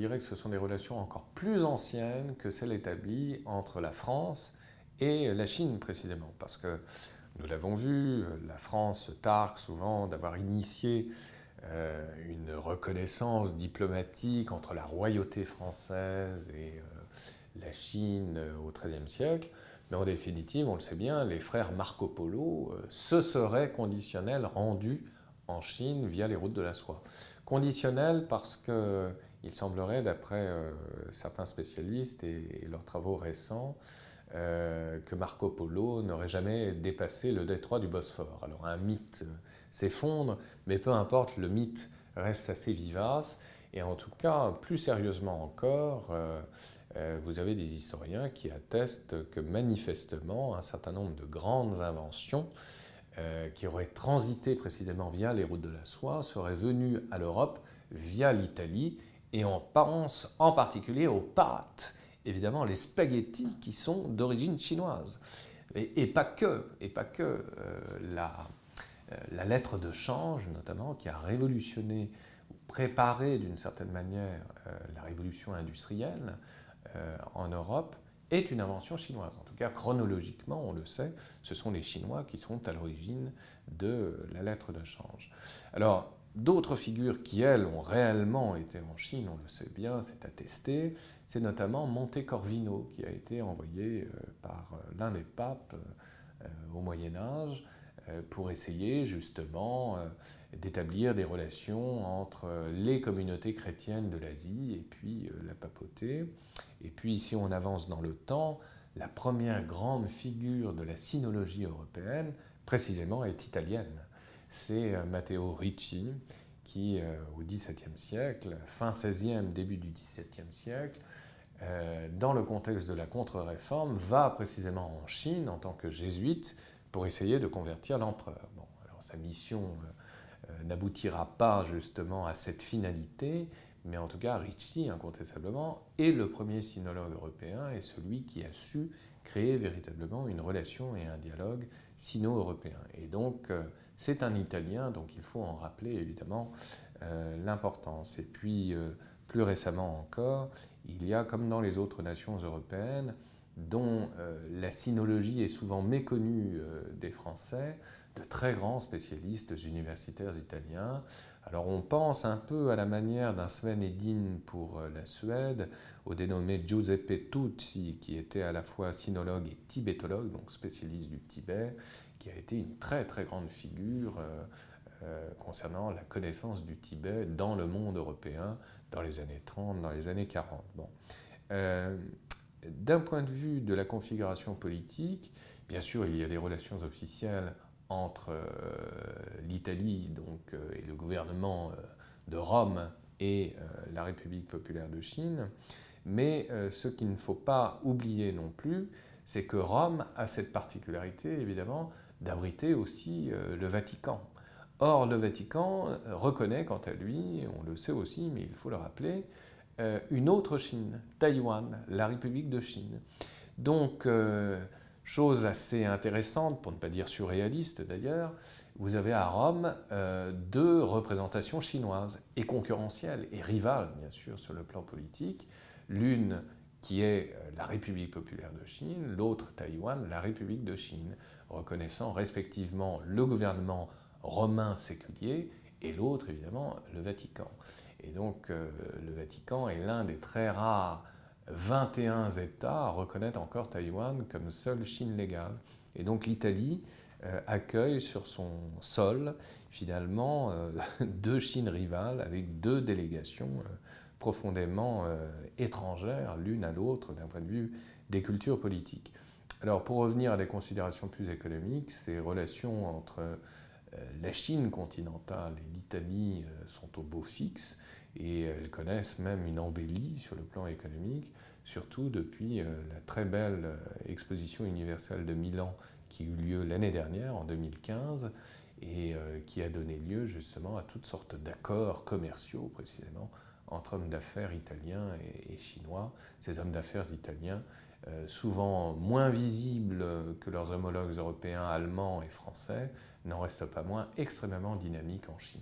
dirais que ce sont des relations encore plus anciennes que celles établies entre la France et la Chine précisément. Parce que nous l'avons vu, la France se targue souvent d'avoir initié euh, une reconnaissance diplomatique entre la royauté française et euh, la Chine euh, au XIIIe siècle. Mais en définitive, on le sait bien, les frères Marco Polo se seraient conditionnels rendus en Chine via les routes de la soie. Conditionnels parce qu'il semblerait, d'après certains spécialistes et, leurs travaux récents, que Marco Polo n'aurait jamais dépassé le détroit du Bosphore. Alors un mythe s'effondre, mais peu importe, le mythe reste assez vivace. Et en tout cas, plus sérieusement encore, euh, euh, vous avez des historiens qui attestent que manifestement, un certain nombre de grandes inventions euh, qui auraient transité précisément via les routes de la soie seraient venues à l'Europe via l'Italie. Et on pense en particulier aux pâtes, évidemment les spaghettis qui sont d'origine chinoise. Et, pas que, et pas que la, euh, la lettre de change, notamment, qui a révolutionné ou préparé d'une certaine manière euh, la révolution industrielle euh, en Europe, est une invention chinoise. En tout cas, chronologiquement, on le sait, ce sont les Chinois qui sont à l'origine de la lettre de change. Alors, d'autres figures qui, elles, ont réellement été en Chine, on le sait bien, c'est attesté, c'est notamment Monte Corvino, qui a été envoyé par l'un des papes au Moyen Âge euh, pour essayer justement euh, d'établir des relations entre euh, les communautés chrétiennes de l'Asie et puis la papauté. Et puis si on avance dans le temps, la première grande figure de la sinologie européenne, précisément, est italienne. C'est Matteo Ricci, qui, au XVIIe siècle, fin XVIe, début du XVIIe siècle, dans le contexte de la contre-réforme, va précisément en Chine en tant que jésuite pour essayer de convertir l'empereur. Bon, alors sa mission euh, euh, n'aboutira pas justement à cette finalité, mais en tout cas, Ricci, incontestablement, est le premier sinologue européen et celui qui a su créer véritablement une relation et un dialogue sino-européen. Et donc, euh, c'est un Italien, donc il faut en rappeler évidemment l'importance. Et puis, plus récemment encore, il y a, comme dans les autres nations européennes, dont euh, la sinologie est souvent méconnue euh, des Français, de très grands spécialistes universitaires italiens. Alors on pense un peu à la manière d'un Sven pour euh, la Suède, au dénommé Giuseppe Tucci, qui était à la fois sinologue et tibétologue, donc spécialiste du Tibet, qui a été une très très grande figure concernant la connaissance du Tibet dans le monde européen dans les années 30, dans les années 40. Bon d'un point de vue de la configuration politique, bien sûr, il y a des relations officielles entre euh, l'Italie donc, euh, et le gouvernement euh, de Rome et la République populaire de Chine, mais ce qu'il ne faut pas oublier non plus, c'est que Rome a cette particularité, évidemment, d'abriter aussi le Vatican. Or, le Vatican reconnaît, quant à lui, on le sait aussi, mais il faut le rappeler, euh, une autre Chine, Taïwan, la République de Chine. Donc, euh, chose assez intéressante, pour ne pas dire surréaliste d'ailleurs, vous avez à Rome euh, deux représentations chinoises, et concurrentielles, et rivales bien sûr sur le plan politique. L'une qui est la République populaire de Chine, l'autre Taïwan, la République de Chine, reconnaissant respectivement le gouvernement romain séculier et l'autre évidemment le Vatican. Et donc euh, le Vatican est l'un des très rares 21 États à reconnaître encore Taïwan comme seule Chine légale. Et donc l'Italie euh, accueille sur son sol finalement euh, deux Chines rivales avec deux délégations profondément étrangères l'une à l'autre d'un point de vue des cultures politiques. Alors pour revenir à des considérations plus économiques, ces relations entre euh, la Chine continentale et l'Italie euh, sont au beau fixe et elles connaissent même une embellie sur le plan économique, surtout depuis euh, la très belle exposition universelle de Milan qui eut lieu l'année dernière, en 2015, et qui a donné lieu justement à toutes sortes d'accords commerciaux précisément entre hommes d'affaires italiens et, chinois. Ces hommes d'affaires italiens, euh, souvent moins visibles que leurs homologues européens, allemands et français, n'en restent pas moins extrêmement dynamiques en Chine.